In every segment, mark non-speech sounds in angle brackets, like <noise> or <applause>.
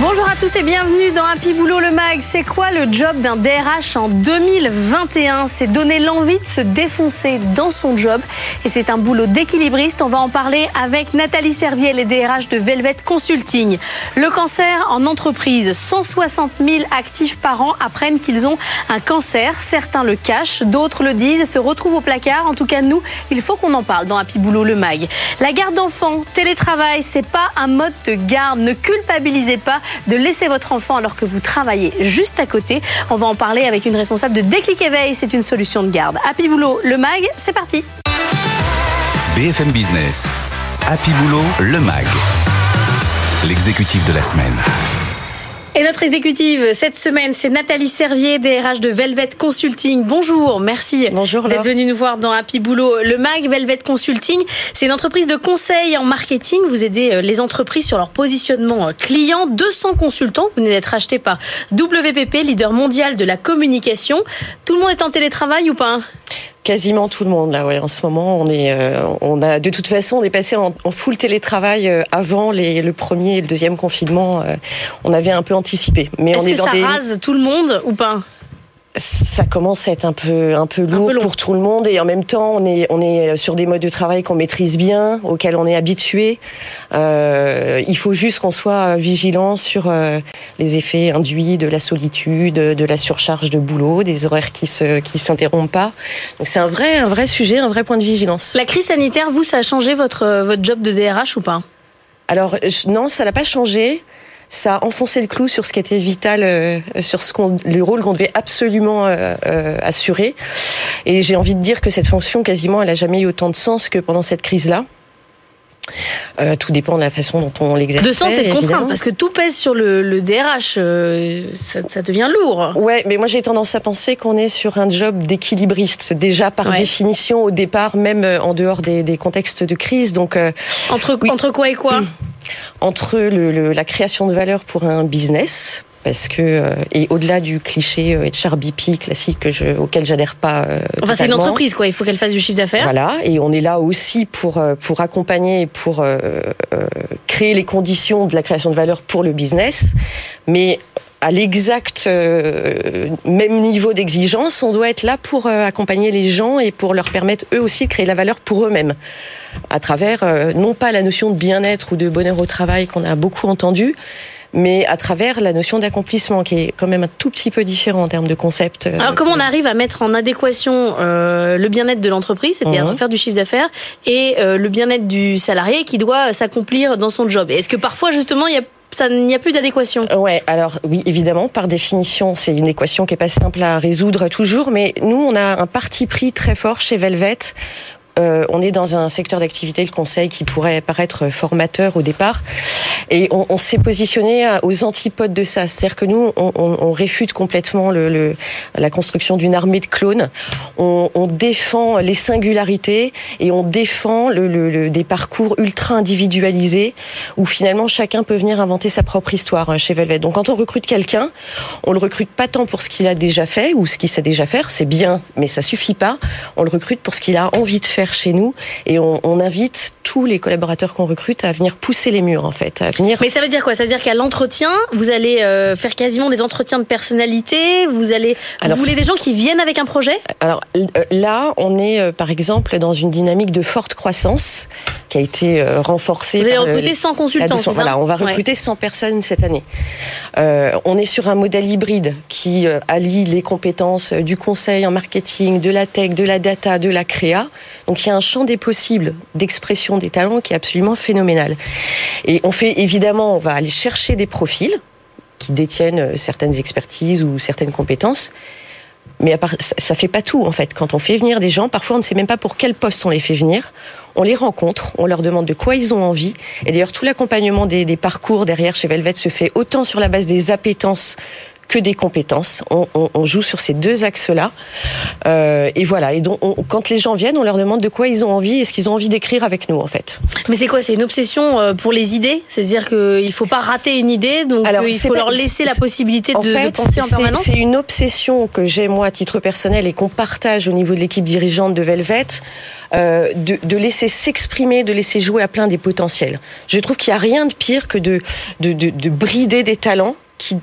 Bonjour à tous et bienvenue dans Happy Boulot le Mag. C'est quoi le job d'un DRH en 2021 C'est donner l'envie de se défoncer dans son job et c'est un boulot d'équilibriste. On va en parler avec Nathalie Servier, les DRH de Velvet Consulting. Le cancer en entreprise, 160 000 actifs par an apprennent qu'ils ont un cancer. Certains le cachent, d'autres le disent et se retrouvent au placard. En tout cas, nous, il faut qu'on en parle dans Happy Boulot le Mag. La garde d'enfants, télétravail, c'est pas un mode de garde. Ne culpabilisez pas de laisser votre enfant alors que vous travaillez juste à côté. On va en parler avec une responsable de Déclic Éveil. C'est une solution de garde. Happy Boulot, le MAG, c'est parti. BFM Business, Happy Boulot, le MAG, l'exécutif de la semaine. Notre exécutive cette semaine, c'est Nathalie Servier, DRH de Velvet Consulting. Bonjour, merci Bonjour, d'être venue nous voir dans Happy Boulot. Le MAG Velvet Consulting, c'est une entreprise de conseil en marketing. Vous aidez euh, les entreprises sur leur positionnement euh, client. 200 consultants, vous venez d'être acheté par WPP, leader mondial de la communication. Tout le monde est en télétravail ou pas? Quasiment tout le monde là, ouais. En ce moment, on est, euh, on a de toute façon, on est passé en, en full télétravail euh, avant les, le premier et le deuxième confinement. euh, on avait un peu anticipé, mais Est-ce on est que dans ça des. rase tout le monde ou pas? Ça commence à être un peu, un peu lourd pour tout le monde et en même temps, on est, on est sur des modes de travail qu'on maîtrise bien, auxquels on est habitué. Euh, il faut juste qu'on soit vigilant sur euh, les effets induits de la solitude, de la surcharge de boulot, des horaires qui se, qui s'interrompent pas. Donc c'est un vrai, un vrai sujet, un vrai point de vigilance. La crise sanitaire, vous, ça a changé votre, euh, votre job de DRH ou pas? Alors je- non, ça n'a pas changé. Ça a enfoncé le clou sur ce qui était vital, euh, sur ce qu'on, le rôle qu'on devait absolument euh, euh, assurer. Et j'ai envie de dire que cette fonction, quasiment, elle a jamais eu autant de sens que pendant cette crise-là. Euh, tout dépend de la façon dont on l'exerce. De sens et de contrainte, parce que tout pèse sur le, le DRH, euh, ça, ça devient lourd. Ouais, mais moi j'ai tendance à penser qu'on est sur un job d'équilibriste déjà par Ouais. définition au départ, même euh, en dehors des, des contextes de crise. Donc euh, Entre, Oui. entre quoi et quoi? Entre le, le- la création de valeur pour un business, parce que euh, et au-delà du cliché euh, HR BP classique que je, auquel j'adhère pas. euh, Enfin, c'est une entreprise, quoi. Il faut qu'elle fasse du chiffre d'affaires. Voilà, et on est là aussi pour pour accompagner, et pour euh, euh, créer les conditions de la création de valeur pour le business, mais à l'exact euh, même niveau d'exigence, on doit être là pour euh, accompagner les gens et pour leur permettre eux aussi de créer la valeur pour eux-mêmes, à travers euh, non pas la notion de bien-être ou de bonheur au travail qu'on a beaucoup entendu, mais à travers la notion d'accomplissement qui est quand même un tout petit peu différent en termes de concept. euh, Alors, comment on arrive à mettre en adéquation euh, le bien-être de l'entreprise, c'est-à-dire Mhm. faire du chiffre d'affaires, et euh, le bien-être du salarié qui doit s'accomplir dans son job? Est-ce que parfois, justement, il y a, ça, n'y a plus d'adéquation? Ouais, alors oui, évidemment, par définition, c'est une équation qui est pas simple à résoudre toujours, mais nous, on a un parti pris très fort chez Velvet. Euh, on est dans un secteur d'activité, le conseil, qui pourrait paraître formateur au départ, et on, on s'est positionné aux antipodes de ça. C'est-à-dire que nous, on, on- on réfute complètement le, le- la construction d'une armée de clones. On, défend les singularités et on défend le, des parcours ultra individualisés où finalement chacun peut venir inventer sa propre histoire hein, chez Velvet. Donc quand on recrute quelqu'un, on le recrute pas tant pour ce qu'il a déjà fait ou ce qu'il sait déjà faire, c'est bien, mais ça suffit pas. On le recrute pour ce qu'il a envie de faire chez nous et on, on invite tous les collaborateurs qu'on recrute à venir pousser les murs en fait, Mais ça veut dire quoi? Ça veut dire qu'à l'entretien, vous allez euh, faire quasiment des entretiens de personnalité. Vous allez, Alors, vous voulez des gens qui viennent avec un projet? Alors euh, là, on est euh, par exemple dans une dynamique de forte croissance qui a été euh, renforcée. Vous allez recruter 100 la consultants, 200, c'est ça? Voilà, on va Ouais. recruter 100 personnes cette année. On est sur un modèle hybride qui allie les compétences du conseil en marketing, de la tech, de la data, de la créa. Donc il y a un champ des possibles d'expression des talents qui est absolument phénoménal. Et on fait évidemment, on va aller chercher des profils qui détiennent euh, certaines expertises ou certaines compétences. Mais à part, ça, fait pas tout en fait. Quand on fait venir des gens, parfois on ne sait même pas pour quel poste on les fait venir. On les rencontre, on leur demande de quoi ils ont envie. Et d'ailleurs, tout l'accompagnement des, des parcours derrière chez Velvet se fait autant sur la base des appétences que des compétences. On, joue sur ces deux axes-là. Euh, et voilà. Et donc, quand les gens viennent, on leur demande de quoi ils ont envie. Est-ce qu'ils ont envie d'écrire avec nous, en fait Mais c'est quoi? C'est une obsession euh, pour les idées? C'est-à-dire qu'il ne faut pas rater une idée, donc euh, il faut leur laisser la possibilité de, penser en permanence? C'est une obsession que j'ai, moi, à titre personnel, et qu'on partage au niveau de l'équipe dirigeante de Velvet. de, laisser s'exprimer, de laisser jouer à plein des potentiels. Je trouve qu'il n'y a rien de pire que de, de, de brider des talents qui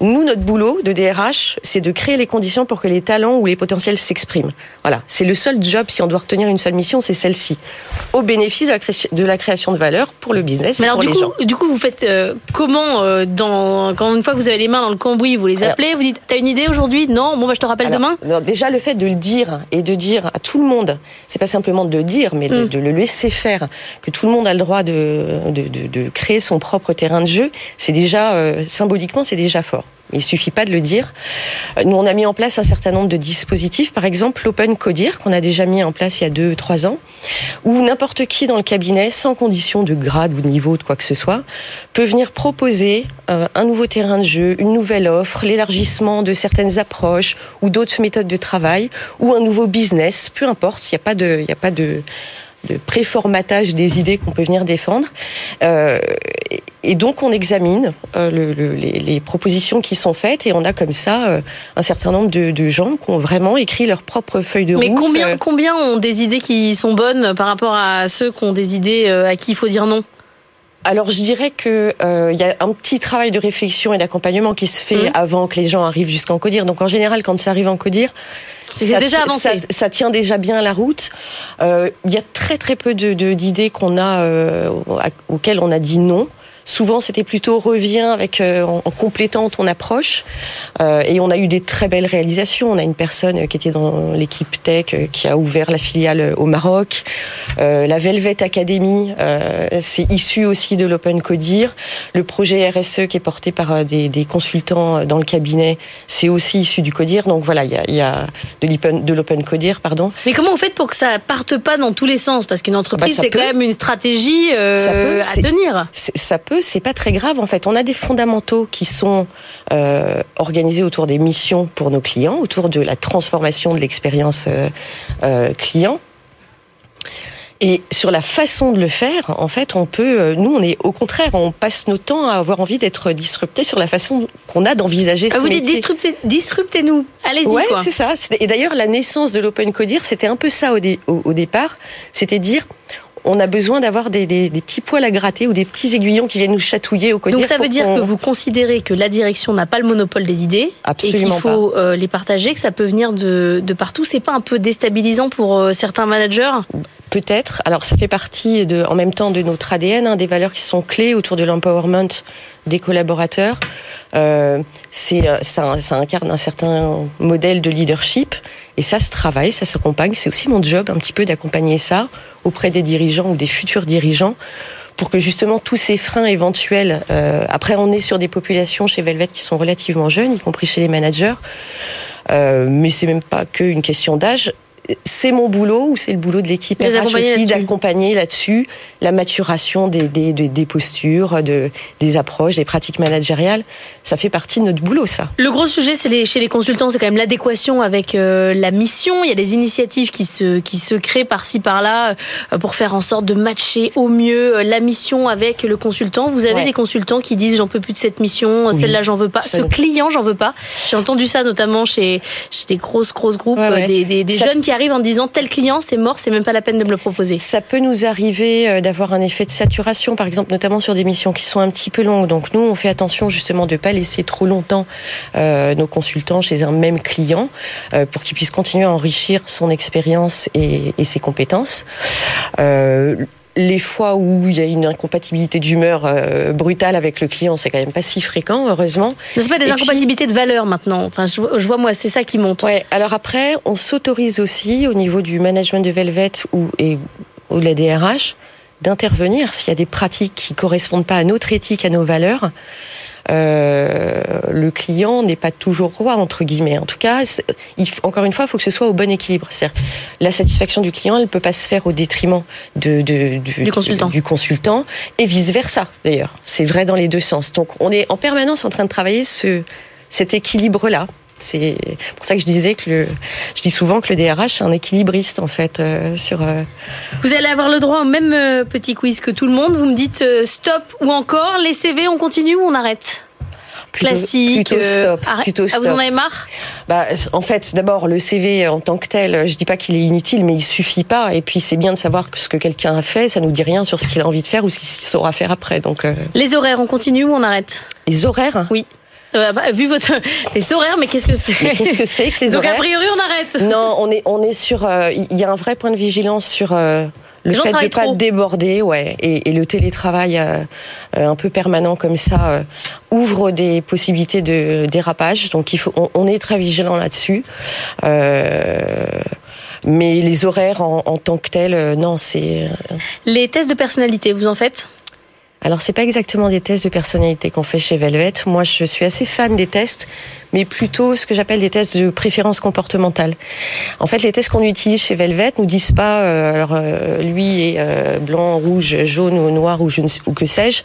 nous, notre boulot de DRH, c'est de créer les conditions pour que les talents ou les potentiels s'expriment. Voilà, c'est le seul job, si on doit retenir une seule mission, c'est celle-ci, au bénéfice de la, création de valeur pour le business. Mais alors, du, coup, du coup, vous faites euh, comment euh, dans, quand une fois que vous avez les mains dans le cambouis, vous les appelez, vous dites, t'as une idée aujourd'hui? Non, bon, bah, je te rappelle demain. déjà, le fait de le dire et de dire à tout le monde, c'est pas simplement de le dire, mais de, mm. le laisser faire, que tout le monde a le droit de, de, de créer son propre terrain de jeu, c'est déjà, euh, symboliquement, c'est déjà fort. Il suffit pas de le dire. Nous, on a mis en place un certain nombre de dispositifs, par exemple l'Open Codir qu'on a déjà mis en place il y a deux, trois ans, où n'importe qui dans le cabinet, sans condition de grade ou de niveau de quoi que ce soit, peut venir proposer euh, un nouveau terrain de jeu, une nouvelle offre, l'élargissement de certaines approches ou d'autres méthodes de travail, ou un nouveau business, peu importe. Il n'y a pas de de préformatage des idées qu'on peut venir défendre. Euh, et donc on examine euh, le, les, les, propositions qui sont faites et on a comme ça euh, un certain nombre de, de, gens qui ont vraiment écrit leur propre feuille de route. Mais combien, combien ont des idées qui sont bonnes par rapport à ceux qui ont des idées à qui il faut dire non? Alors je dirais que il y a un petit travail de réflexion et d'accompagnement qui se fait mmh. avant que les gens arrivent jusqu'en codir. Donc en général, quand ça arrive en codir, c'est déjà avancé. Ça, tient déjà bien la route. Euh, il y a très très peu d'idées qu'on a euh, auxquelles on a dit non. Souvent, c'était plutôt reviens avec euh, en, complétant ton approche. Euh, et on a eu des très belles réalisations. On a une personne qui était dans l'équipe tech euh, qui a ouvert la filiale au Maroc. la Velvet Academy, c'est issu aussi de l'Open Codir. Le projet RSE qui est porté par des, des consultants dans le cabinet, c'est aussi issu du Codir. Donc voilà, il y a, y a de l'Open Codir, pardon. Mais comment vous faites pour que ça parte pas dans tous les sens? Parce qu'une entreprise, bah, c'est quand même une stratégie à tenir. Ça peut c'est pas très grave en fait. On a des fondamentaux qui sont euh, organisés autour des missions pour nos clients, autour de la transformation de l'expérience euh, euh, client. Et sur la façon de le faire, en fait, on peut, nous, on est au contraire, on passe nos temps à avoir envie d'être disrupté sur la façon qu'on a d'envisager ah, ce vous métier. dites disruptez-nous, allez-y. Ouais, c'est ça. Et d'ailleurs, la naissance de l'open codir, c'était un peu ça au, au départ. C'était dire, on a besoin d'avoir des, petits poils à gratter ou des petits aiguillons qui viennent nous chatouiller au quotidien. Donc ça veut dire que vous considérez que la direction n'a pas le monopole des idées Absolument et qu'il faut euh, les partager, que ça peut venir de, de partout. C'est pas un peu déstabilisant pour euh, certains managers? Peut-être. Alors ça fait partie de, en même temps de notre ADN, hein, des valeurs qui sont clés autour de l'empowerment des collaborateurs. Euh, euh, ça, ça, incarne un certain modèle de leadership et ça se travaille, ça s'accompagne. C'est aussi mon job un petit peu d'accompagner ça auprès des dirigeants ou des futurs dirigeants pour que justement tous ces freins éventuels. Euh, après, on est sur des populations chez Velvet qui sont relativement jeunes, y compris chez les managers. Euh, mais c'est même pas qu'une question d'âge c'est mon boulot ou c'est le boulot de l'équipe RH aussi d'accompagner là-dessus la maturation des, des, des, postures, de, des approches, des pratiques managériales. Ça fait partie de notre boulot, ça. Le gros sujet, c'est les, chez les consultants, c'est quand même l'adéquation avec euh, la mission. Il y a des initiatives qui se, qui se créent par-ci, par-là euh, pour faire en sorte de matcher au mieux euh, la mission avec le consultant. Vous avez des consultants qui disent j'en peux plus de cette mission, celle-là j'en veux pas, ce client j'en veux pas. J'ai entendu ça notamment chez, chez des grosses, grosses groupes, des, des, des jeunes qui arrive en disant tel client c'est mort, c'est même pas la peine de me le proposer. Ça peut nous arriver euh, d'avoir un effet de saturation, par exemple, notamment sur des missions qui sont un petit peu longues. Donc nous, on fait attention justement de pas laisser trop longtemps euh, nos consultants chez un même client euh, pour qu'ils puissent continuer à enrichir son expérience et, ses compétences. Les fois où il y a une incompatibilité d'humeur euh, brutale avec le client, c'est quand même pas si fréquent, heureusement. C'est pas des incompatibilités de valeur maintenant. Enfin, je, vois moi, c'est ça qui monte. Ouais. Alors après, on s'autorise aussi au niveau du management de Velvet ou et ou de la DRH d'intervenir s'il y a des pratiques qui correspondent pas à notre éthique, à nos valeurs le client n'est pas toujours roi entre guillemets. En tout cas, il, encore une fois, il faut que ce soit au bon équilibre. C'est-à-dire, la satisfaction du client, elle peut pas se faire au détriment de, de, du, consultant. du consultant et vice versa. D'ailleurs, c'est vrai dans les deux sens. Donc, on est en permanence en train de travailler ce cet équilibre-là. C'est pour ça que je disais que le, je dis souvent que le DRH est un équilibriste en fait euh, sur. Euh, vous allez avoir le droit au même euh, petit quiz que tout le monde. Vous me dites stop ou encore les CV, on continue ou on arrête? Classique. Plutôt stop. Plutôt stop. Ah, vous en avez marre? Bah, en fait, d'abord le CV en tant que tel, je dis pas qu'il est inutile, mais il suffit pas. Et puis c'est bien de savoir ce que quelqu'un a fait. Ça nous dit rien sur ce qu'il a envie de faire ou ce qu'il saura faire après. Donc. Les horaires, on continue ou on arrête? Les horaires? Oui. Euh, bah, vu votre <laughs> les horaires, mais qu'est-ce que c'est Qu'est-ce que c'est que les <laughs> Donc a priori, on arrête. Non, on est on est sur. Euh, il y a un vrai point de vigilance sur. Euh, le fait de ne pas déborder, ouais, et, et le télétravail un peu permanent comme ça ouvre des possibilités de dérapage. Donc il faut, on, on est très vigilant là-dessus. mais les horaires en, en tant que tels, non, c'est. Les tests de personnalité, vous en faites? Alors c'est pas exactement des tests de personnalité qu'on fait chez Velvet. Moi, je suis assez fan des tests, mais plutôt ce que j'appelle des tests de préférence comportementale. En fait, les tests qu'on utilise chez Velvet nous disent pas, euh, alors euh, lui est euh, blanc, rouge, jaune ou noir ou, je ne sais, ou que sais-je.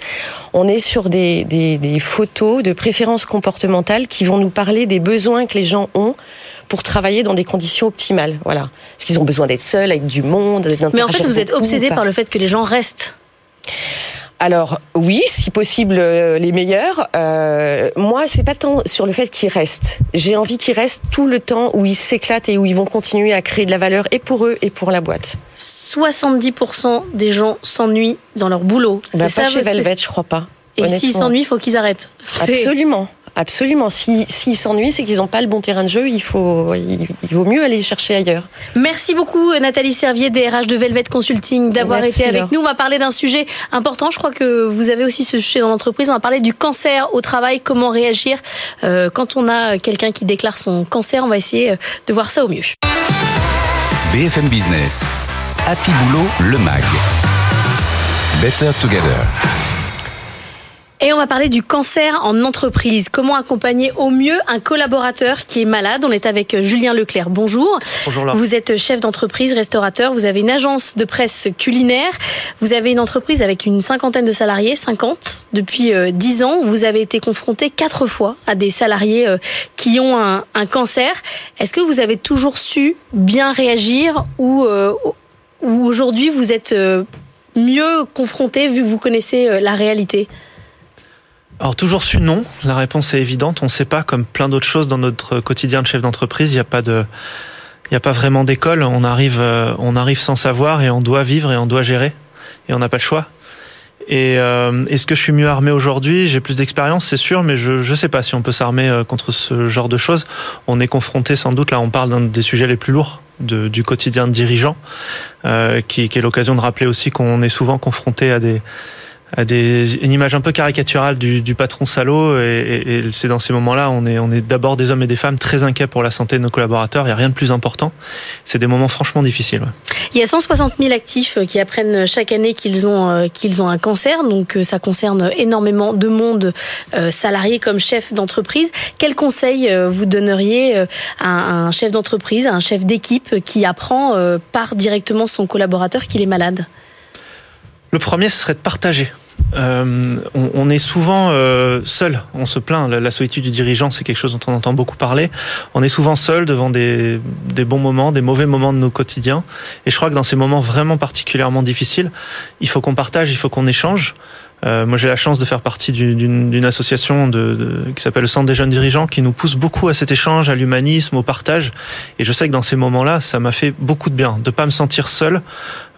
On est sur des, des, des photos de préférence comportementale qui vont nous parler des besoins que les gens ont pour travailler dans des conditions optimales. Voilà. Est-ce qu'ils ont besoin d'être seuls, avec du monde Mais en fait, vous êtes obsédé par le fait que les gens restent alors oui, si possible euh, les meilleurs. Euh, moi, c'est pas tant sur le fait qu'ils restent. J'ai envie qu'ils restent tout le temps où ils s'éclatent et où ils vont continuer à créer de la valeur et pour eux et pour la boîte. 70% des gens s'ennuient dans leur boulot. Bah, pas chez Velvet, je crois pas. Et s'ils s'ennuient, il faut qu'ils arrêtent. <laughs> Absolument. Absolument. S'ils si, s'ennuient, c'est qu'ils n'ont pas le bon terrain de jeu. Il, faut, il, vaut mieux aller chercher ailleurs. Merci beaucoup, Nathalie Servier, DRH de Velvet Consulting, d'avoir été avec nous. On va parler d'un sujet important. Je crois que vous avez aussi ce sujet dans l'entreprise. On va parler du cancer au travail. Comment réagir euh, quand on a quelqu'un qui déclare son cancer? On va essayer euh, de voir ça au mieux. BFM Business. Happy Boulot, le MAG. Better Together. Et on va parler du cancer en entreprise. Comment accompagner au mieux un collaborateur qui est malade? On est avec euh, Julien Leclerc. Bonjour. Bonjour. Laure. Vous êtes chef d'entreprise, restaurateur. Vous avez une agence de presse culinaire. Vous avez une entreprise avec une cinquantaine de salariés, 50 depuis euh, 10 ans. Vous avez été confronté quatre fois à des salariés euh, qui ont un, un cancer. Est-ce que vous avez toujours su bien réagir ou, euh, ou aujourd'hui vous êtes euh, mieux confronté vu que vous connaissez la réalité? Alors toujours su non, la réponse est évidente. On ne sait pas, comme plein d'autres choses dans notre quotidien de chef d'entreprise, il n'y a pas de, il n'y a pas vraiment d'école. On arrive, euh, on arrive sans savoir et on doit vivre et on doit gérer et on n'a pas le choix. Et euh, est-ce que je suis mieux armé aujourd'hui? J'ai plus d'expérience, c'est sûr, mais je ne sais pas si on peut s'armer euh, contre ce genre de choses. On est confronté sans doute, là on parle d'un des sujets les plus lourds du quotidien de dirigeant, qui est l'occasion de rappeler aussi qu'on est souvent confronté à des à une image un peu caricaturale du, patron salaud. Et, c'est dans ces moments-là, on est, d'abord des hommes et des femmes très inquiets pour la santé de nos collaborateurs. Il n'y a rien de plus important. C'est des moments franchement difficiles. Il y a 160 000 actifs qui apprennent chaque année qu'ils ont, euh, qu'ils ont un cancer. Donc euh, ça concerne énormément de monde, euh, salariés comme chef d'entreprise. Quel conseil vous donneriez à un chef d'entreprise, à un chef d'équipe qui apprend par directement son collaborateur qu'il est malade? Le premier, ce serait de partager. Euh, on, est souvent euh, seul, on se plaint. La, la, solitude du dirigeant, c'est quelque chose dont on entend beaucoup parler. On est souvent seul devant des, des, bons moments, des mauvais moments de nos quotidiens. Et je crois que dans ces moments vraiment particulièrement difficiles, il faut qu'on partage, il faut qu'on échange. Euh, moi, j'ai la chance de faire partie d'une association de, de, qui s'appelle le Centre des jeunes dirigeants, qui nous pousse beaucoup à cet échange, à l'humanisme, au partage. Et je sais que dans ces moments-là, ça m'a fait beaucoup de bien de pas me sentir seul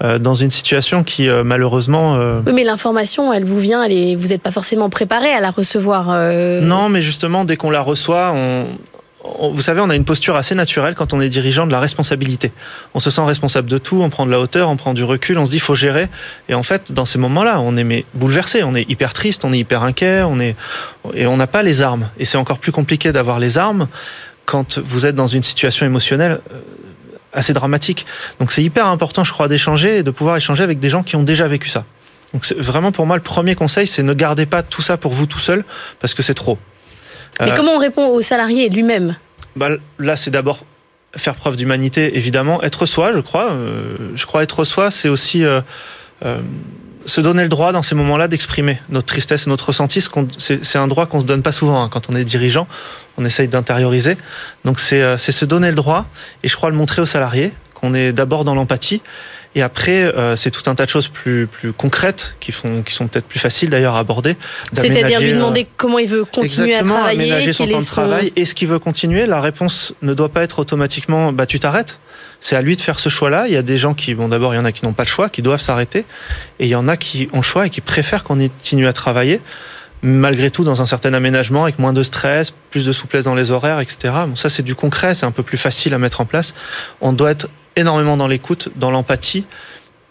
euh, dans une situation qui, euh, malheureusement. Euh, oui, mais l'information, elle vous vient, elle est, vous n'êtes pas forcément préparé à la recevoir. Euh. Non, mais justement, dès qu'on la reçoit, on, vous savez, on a une posture assez naturelle quand on est dirigeant de la responsabilité. On se sent responsable de tout, on prend de la hauteur, on prend du recul, on se dit faut gérer. Et en fait, dans ces moments-là, on est bouleversé, on est hyper triste, on est hyper inquiet, on est et on n'a pas les armes. Et c'est encore plus compliqué d'avoir les armes quand vous êtes dans une situation émotionnelle assez dramatique. Donc c'est hyper important, je crois, d'échanger et de pouvoir échanger avec des gens qui ont déjà vécu ça. Donc vraiment pour moi le premier conseil, c'est ne gardez pas tout ça pour vous tout seul parce que c'est trop. Mais euh, comment on répond au salarié lui-même bah, Là, c'est d'abord faire preuve d'humanité, évidemment. Être soi, je crois. Euh, je crois être soi, c'est aussi euh, se donner le droit dans ces moments-là d'exprimer notre tristesse et notre ressenti. C'est un droit qu'on se donne pas souvent hein. quand on est dirigeant. on essaye d'intérioriser. Donc c'est se donner le droit et je crois le montrer aux salariés qu'on est d'abord dans l'empathie et après, euh, c'est tout un tas de choses plus, plus concrètes qui, font, qui sont peut-être plus faciles d'ailleurs à aborder. C'est-à-dire lui demander comment il veut continuer à travailler, aménager son temps de travail. Est-ce qu'il veut continuer? La réponse ne doit pas être automatiquement bah, tu t'arrêtes. C'est à lui de faire ce choix-là. Il y a des gens qui, bon, d'abord, il y en a qui n'ont pas le choix, qui doivent s'arrêter. Et il y en a qui ont le choix et qui préfèrent qu'on continue à travailler malgré tout dans un certain aménagement avec moins de stress, plus de souplesse dans les horaires, etc. Bon, ça c'est du concret, c'est un peu plus facile à mettre en place. On doit être énormément dans l'écoute, dans l'empathie.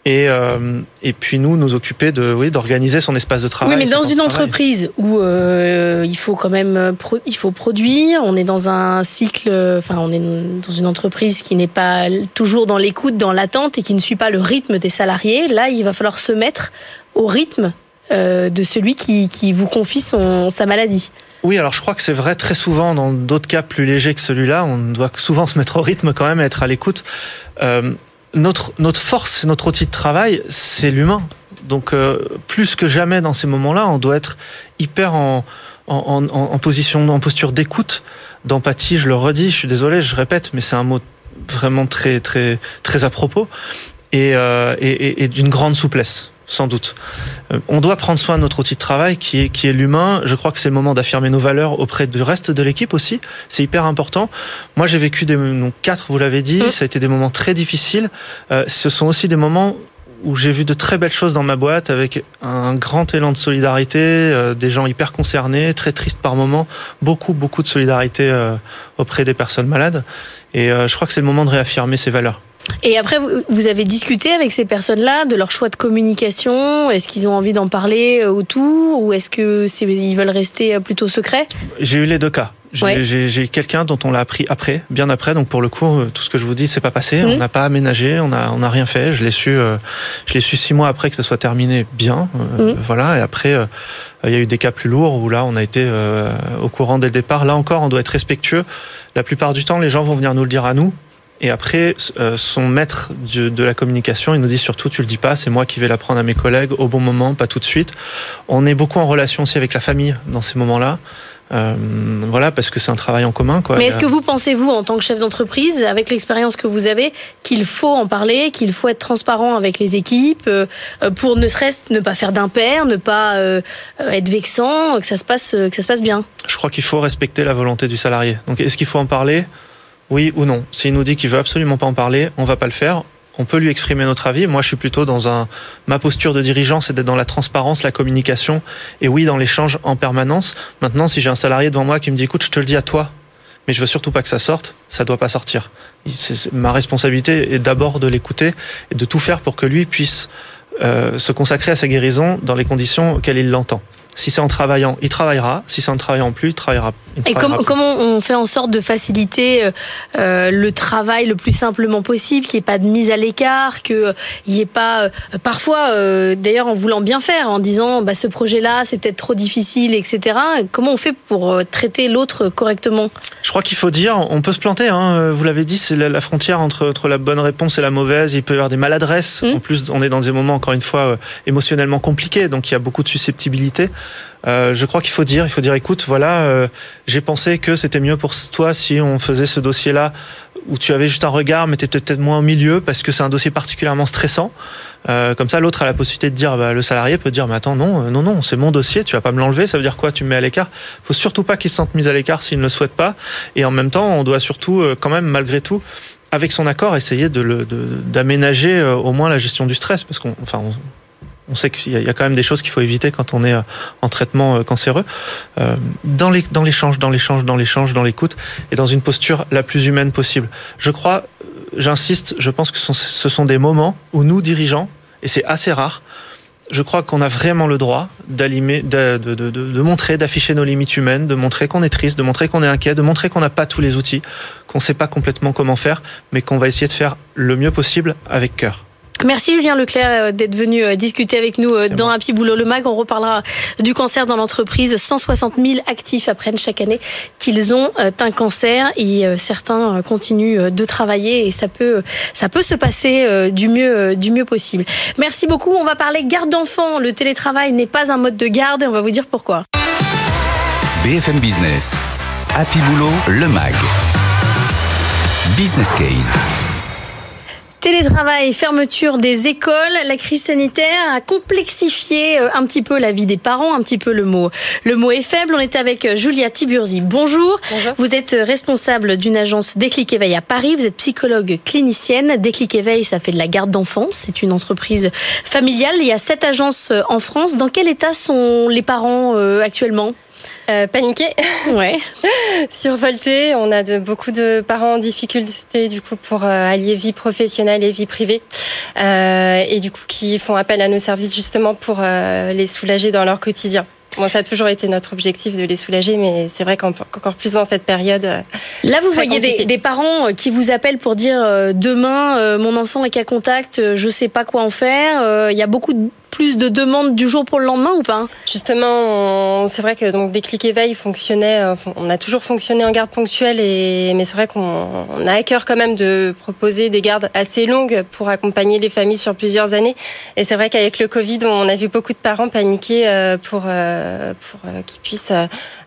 Et, euh, et puis nous, nous occuper de, oui, d'organiser son espace de travail. Oui, mais dans une entreprise où euh, il faut quand même il faut produire, on est dans un cycle, enfin on est dans une entreprise qui n'est pas toujours dans l'écoute, dans l'attente et qui ne suit pas le rythme des salariés. Là, il va falloir se mettre au rythme euh, de celui qui, qui vous confie son, sa maladie. Oui, alors je crois que c'est vrai très souvent dans d'autres cas plus légers que celui-là. On doit souvent se mettre au rythme quand même, être à l'écoute. Euh, notre, notre force, notre outil de travail, c'est l'humain. Donc euh, plus que jamais dans ces moments-là, on doit être hyper en, en, position, en posture d'écoute, d'empathie. Je le redis, je suis désolé, je répète, mais c'est un mot vraiment très très très à propos et, euh, et, et, et d'une grande souplesse sans doute. Euh, on doit prendre soin de notre outil de travail qui est, qui est l'humain. Je crois que c'est le moment d'affirmer nos valeurs auprès du reste de l'équipe aussi. C'est hyper important. Moi, j'ai vécu des donc, quatre, vous l'avez dit. Mmh. Ça a été des moments très difficiles. Euh, ce sont aussi des moments où j'ai vu de très belles choses dans ma boîte avec un grand élan de solidarité, euh, des gens hyper concernés, très tristes par moments, beaucoup, beaucoup de solidarité euh, auprès des personnes malades. Et euh, je crois que c'est le moment de réaffirmer ces valeurs. Et après, vous avez discuté avec ces personnes-là de leur choix de communication Est-ce qu'ils ont envie d'en parler autour Ou est-ce qu'ils veulent rester plutôt secrets? J'ai eu les deux cas. J'ai quelqu'un dont on l'a appris après, bien après. Donc pour le coup, tout ce que je vous dis, c'est pas passé. Mmh. On n'a pas aménagé, on n'a on a rien fait. Je l'ai su, euh, je l'ai su six mois après que ça soit terminé bien. Euh, mmh. Voilà. Et après, euh, il y a eu des cas plus lourds où là, on a été euh, au courant dès le départ. Là encore, on doit être respectueux. La plupart du temps, les gens vont venir nous le dire à nous. Et après, euh, son maître de, de, la communication, il nous dit surtout, tu le dis pas, c'est moi qui vais l'apprendre à mes collègues au bon moment, pas tout de suite. On est beaucoup en relation aussi avec la famille dans ces moments-là. Euh, voilà, parce que c'est un travail en commun. Quoi. Mais est-ce que vous pensez, vous, en tant que chef d'entreprise, avec l'expérience que vous avez, qu'il faut en parler, qu'il faut être transparent avec les équipes, euh, pour ne serait-ce ne pas faire d'impair, ne pas euh, être vexant, que ça se passe, que ça se passe bien? Je crois qu'il faut respecter la volonté du salarié. Donc, est-ce qu'il faut en parler? Oui ou non. S'il nous dit qu'il veut absolument pas en parler, on va pas le faire. On peut lui exprimer notre avis. Moi, je suis plutôt dans un, ma posture de dirigeant, c'est d'être dans la transparence, la communication, et oui, dans l'échange en permanence. Maintenant, si j'ai un salarié devant moi qui me dit, écoute, je te le dis à toi, mais je veux surtout pas que ça sorte, ça doit pas sortir. C'est, ma responsabilité est d'abord de l'écouter et de tout faire pour que lui puisse euh, se consacrer à sa guérison dans les conditions auxquelles il l'entend. Si c'est en travaillant, il travaillera. Si c'est en travaillant plus, il travaillera. Il Et comment, comment on fait en sorte de faciliter euh, le travail le plus simplement possible, qu'il n'y ait pas de mise à l'écart, qu'il n'y ait pas, euh, parfois, euh, d'ailleurs, en voulant bien faire, en disant, bah, ce projet-là, c'est peut-être trop difficile, etc. Comment on fait pour euh, traiter l'autre correctement? Je crois qu'il faut dire, on peut se planter. Hein, vous l'avez dit, c'est la, la, frontière entre, entre la bonne réponse et la mauvaise. Il peut y avoir des maladresses. Mmh. En plus, on est dans des moments, encore une fois, euh, émotionnellement compliqués, donc il y a beaucoup de susceptibilité. Euh, je crois qu'il faut dire, il faut dire, écoute, voilà, euh, j'ai pensé que c'était mieux pour toi si on faisait ce dossier-là où tu avais juste un regard, mais tu étais peut-être moins au milieu parce que c'est un dossier particulièrement stressant. Euh, comme ça, l'autre a la possibilité de dire, bah, le salarié peut dire, mais attends, non, euh, non, non, c'est mon dossier, tu vas pas me l'enlever. Ça veut dire quoi Tu me mets à l'écart? Faut surtout pas qu'il se sente mis à l'écart s'il ne le souhaite pas. Et en même temps, on doit surtout, euh, quand même, malgré tout, avec son accord, essayer de d'aménager au moins la gestion du stress, parce qu'on, enfin, on sait qu'il y a quand même des choses qu'il faut éviter quand on est euh, en traitement euh, cancéreux. Euh, dans l'échange, dans l'échange, dans l'échange, dans l'écoute et dans une posture la plus humaine possible. Je crois, j'insiste, je pense que ce sont des moments où nous dirigeants, et c'est assez rare, je crois qu'on a vraiment le droit d'allumer, de, de, montrer, d'afficher nos limites humaines, de montrer qu'on est triste, de montrer qu'on est inquiet, de montrer qu'on n'a pas tous les outils, qu'on ne sait pas complètement comment faire, mais qu'on va essayer de faire le mieux possible avec cœur. Merci Julien Leclerc euh, d'être venu euh, discuter avec nous euh, dans Happy Boulot le Mag. On reparlera du cancer dans l'entreprise. 160 000 actifs apprennent chaque année qu'ils ont un cancer et certains continuent de travailler et ça peut, ça peut se passer du mieux, du mieux possible. Merci beaucoup. On va parler garde d'enfants. Le télétravail n'est pas un mode de garde et on va vous dire pourquoi. BFM Business. Happy Boulot, le MAG. Business Case. Télétravail, fermeture des écoles, la crise sanitaire a complexifié euh, un petit peu la vie des parents, un petit peu le mot. Le mot est faible. On est avec euh, Julia Tiburzi. Bonjour. Bonjour. Vous êtes euh, responsable d'une agence Déclic Éveil à Paris. Vous êtes psychologue clinicienne. Déclic Éveil, ça fait de la garde d'enfants. C'est une entreprise familiale. Il y a sept agences en France. Dans quel état sont les parents actuellement? Euh, paniqué, ouais. <laughs> survolté. On a de, beaucoup de parents en difficulté du coup pour euh, allier vie professionnelle et vie privée, euh, et du coup qui font appel à nos services justement pour euh, les soulager dans leur quotidien. Bon, ça a toujours été notre objectif de les soulager, mais c'est vrai qu'encore plus dans cette période. Là, vous voyez des, parents qui vous appellent pour dire euh, demain, euh, mon enfant est qu'à contact, euh, je sais pas quoi en faire. Il y a beaucoup de- plus de demandes du jour pour le lendemain ou pas Justement, c'est vrai que donc Déclic Éveil fonctionnait, euh, on a toujours fonctionné en garde ponctuelle, et, mais c'est vrai qu'on on a à cœur quand même de proposer des gardes assez longues pour accompagner les familles sur plusieurs années. Et c'est vrai qu'avec le Covid, on a vu beaucoup de parents paniquer euh, pour, euh, pour qu'ils puissent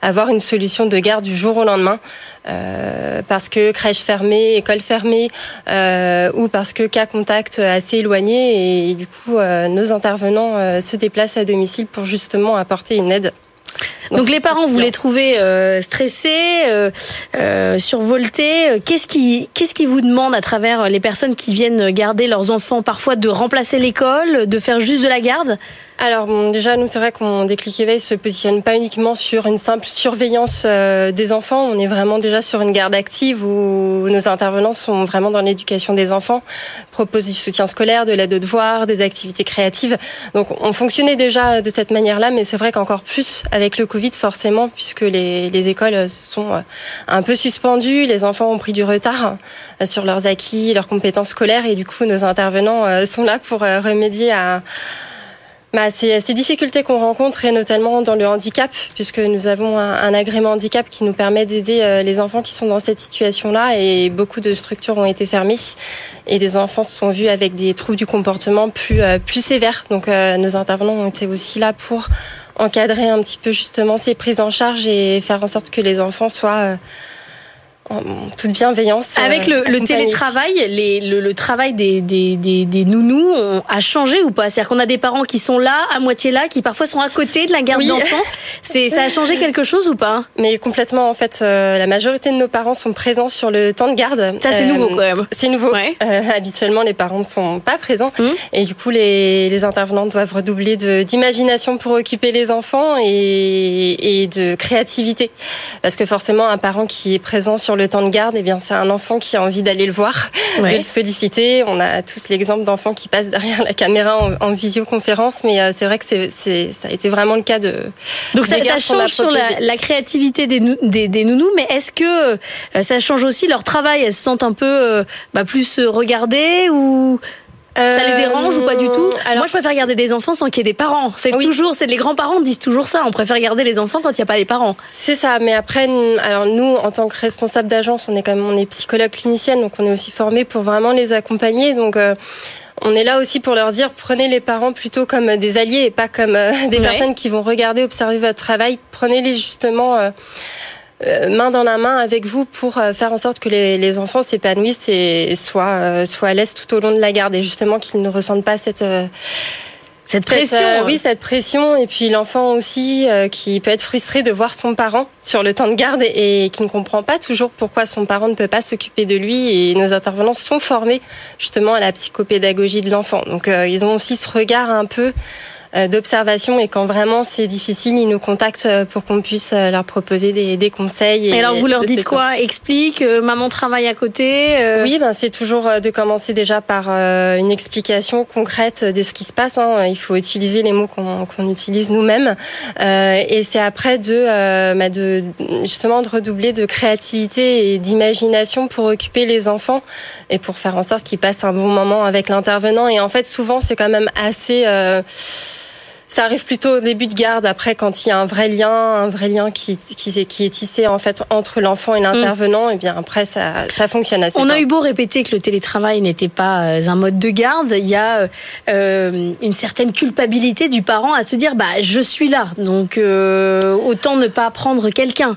avoir une solution de garde du jour au lendemain. Euh, parce que crèche fermée, école fermée, euh, ou parce que cas contact assez éloigné, et, du coup euh, nos intervenants euh, se déplacent à domicile pour justement apporter une aide. Donc les c'est parents, vous les trouvez euh, stressés, euh, euh, survoltés. Qu'est-ce qui, qu'est-ce qui vous demande à travers les personnes qui viennent garder leurs enfants, parfois de remplacer l'école, de faire juste de la garde? Alors bon, déjà nous c'est vrai qu'on déclic éveil se positionne pas uniquement sur une simple surveillance euh, des enfants, on est vraiment déjà sur une garde active où nos intervenants sont vraiment dans l'éducation des enfants, proposent du soutien scolaire, de l'aide aux devoirs, des activités créatives. Donc on fonctionnait déjà de cette manière-là, mais c'est vrai qu'encore plus avec le Covid forcément puisque les, les écoles sont euh, un peu suspendues, les enfants ont pris du retard euh, sur leurs acquis, leurs compétences scolaires et du coup nos intervenants euh, sont là pour remédier à bah, ces, ces difficultés qu'on rencontre et notamment dans le handicap, puisque nous avons un, un agrément handicap qui nous permet d'aider euh, les enfants qui sont dans cette situation-là et beaucoup de structures ont été fermées et des enfants se sont vus avec des troubles du comportement plus euh, plus sévères. Donc euh, nos intervenants ont été aussi là pour encadrer un petit peu justement ces prises en charge et faire en sorte que les enfants soient euh, en toute bienveillance. euh, Avec le, le télétravail, les, le, le travail des, des, des, des nounous on, a changé ou pas? C'est-à-dire qu'on a des parents qui sont là, à moitié là, qui parfois sont à côté de la garde Oui. d'enfants. <laughs> C'est, ça a changé quelque chose ou pas? Mais complètement, en fait, euh, la majorité de nos parents sont présents sur le temps de garde. Ça, c'est Euh, nouveau quand même. C'est nouveau. Ouais. Euh, habituellement, les parents ne sont pas présents. Mhm. Et du coup, les, les intervenants doivent redoubler de- d'imagination pour occuper les enfants et, et de créativité. Parce que forcément, un parent qui est présent sur le temps de garde, eh bien, c'est un enfant qui a envie d'aller le voir, Ouais. de le solliciter. On a tous l'exemple d'enfants qui passent derrière la caméra en, en visioconférence, mais euh, c'est vrai que c'est, ça a été vraiment le cas de. Donc ça, change sur la, créativité des, des, des nounous, mais est-ce que euh, ça change aussi leur travail? Elles se sentent un peu euh, bah, plus regardées ou ça les dérange ou pas du tout alors, Moi, je préfère garder des enfants sans qu'il y ait des parents. C'est Oui. toujours, c'est les grands-parents disent toujours ça. On préfère garder les enfants quand il n'y a pas les parents. C'est ça, mais après, alors nous, en tant que responsable d'agence, on est quand même, on est psychologue clinicienne, donc on est aussi formé pour vraiment les accompagner. Donc, euh, on est là aussi pour leur dire, prenez les parents plutôt comme des alliés et pas comme euh, <laughs> des Ouais. personnes qui vont regarder, observer votre travail. Prenez-les justement. euh, euh, main dans la main avec vous pour euh, faire en sorte que les, les enfants s'épanouissent et soient, euh, soient à l'aise tout au long de la garde et justement qu'ils ne ressentent pas cette, euh, Cette cette, pression. euh, oui, cette pression. Et puis l'enfant aussi euh, qui peut être frustré de voir son parent sur le temps de garde et, et qui ne comprend pas toujours pourquoi son parent ne peut pas s'occuper de lui. Et nos intervenants sont formés justement à la psychopédagogie de l'enfant. Donc euh, ils ont aussi ce regard un peu euh, d'observation et quand vraiment c'est difficile, ils nous contactent euh, pour qu'on puisse euh, leur proposer des, des conseils. Et alors vous leur dites quoi? Explique, euh, maman travaille à côté. euh, Oui, ben c'est toujours euh, de commencer déjà par euh, une explication concrète de ce qui se passe. hein. Il faut utiliser les mots qu'on qu'on utilise nous-mêmes, Euh, et c'est après de, euh, bah, de justement de redoubler de créativité et d'imagination pour occuper les enfants et pour faire en sorte qu'ils passent un bon moment avec l'intervenant. Et en fait, souvent, c'est quand même assez euh, ça arrive plutôt au début de garde, après quand il y a un vrai lien, un vrai lien qui, qui, qui est tissé en fait entre l'enfant et l'intervenant, et bien après ça, ça fonctionne assez On bien. a eu beau répéter que le télétravail n'était pas euh, un mode de garde, il y a euh, une certaine culpabilité du parent à se dire bah je suis là, donc euh, autant ne pas prendre quelqu'un.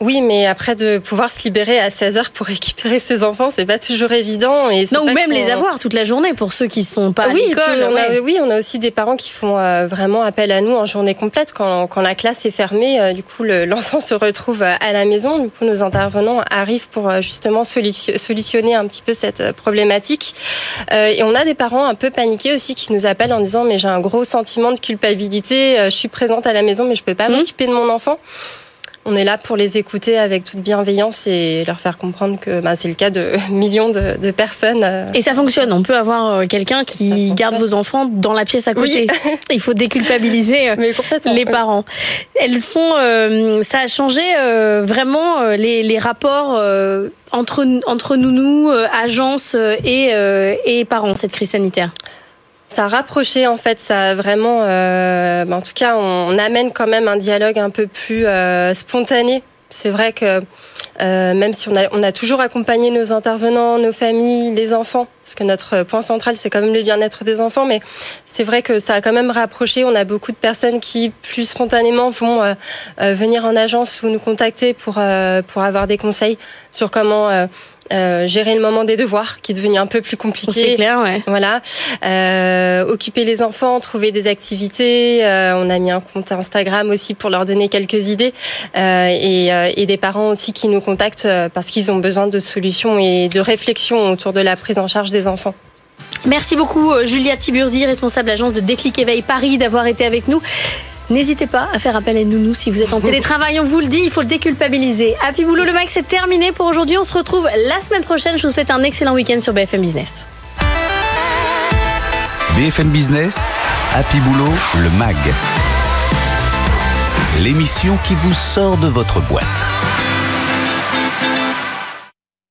Oui, mais après de pouvoir se libérer à 16 heures pour <laughs> récupérer ses enfants, c'est pas toujours évident. Et non, ou même les avoir toute la journée pour ceux qui sont pas oui, à l'école. Oui, on a aussi des parents qui font euh, vraiment appel à nous en journée complète quand, quand la classe est fermée. Euh, du coup, <laughs> l'enfant se retrouve à la maison. Du coup, nos intervenants arrivent pour euh, justement solutionner un petit peu cette problématique. et on a des parents un peu paniqués aussi qui nous appellent en disant mais j'ai un gros sentiment de culpabilité. je suis présente à la maison, mais je peux pas mmh. m'occuper de mon enfant on est là pour les écouter avec toute bienveillance et leur faire comprendre que bah, c'est le cas de <laughs> millions de, personnes. Euh. Et ça fonctionne. On peut avoir euh, quelqu'un qui garde vos enfants dans la pièce à côté. <laughs> Il faut déculpabiliser euh, les parents. Elles sont, ça a changé vraiment les, rapports entre entre nous, agences et, et parents cette crise sanitaire ça a rapproché en fait, ça a vraiment, euh, bah, en tout cas, on, amène quand même un dialogue un peu plus euh, spontané. C'est vrai que euh, même si on a, on a toujours accompagné nos intervenants, nos familles, les enfants, parce que notre point central c'est quand même le bien-être des enfants, mais c'est vrai que ça a quand même rapproché. On a beaucoup de personnes qui plus spontanément vont euh, euh, venir en agence ou nous contacter pour pour avoir des conseils sur comment euh, gérer le moment des devoirs qui est devenu un peu plus compliqué. C'est clair, ouais. Voilà. Euh, occuper les enfants, trouver des activités. Euh, on a mis un compte Instagram aussi pour leur donner quelques idées euh, et, euh, et, des parents aussi qui nous contactent parce qu'ils ont besoin de solutions et de réflexions autour de la prise en charge des enfants. Merci beaucoup Julia Tiburzi, responsable agence de Déclic Éveil Paris, d'avoir été avec nous. N'hésitez pas à faire appel à Nounou si vous êtes en <laughs> télétravail. On vous le dit, il faut le déculpabiliser. Happy Boulot, le max, c'est terminé pour aujourd'hui. On se retrouve la semaine prochaine. Je vous souhaite un excellent week-end sur BFM Business. BFM Business, Happy Boulot, le MAG. L'émission qui vous sort de votre boîte.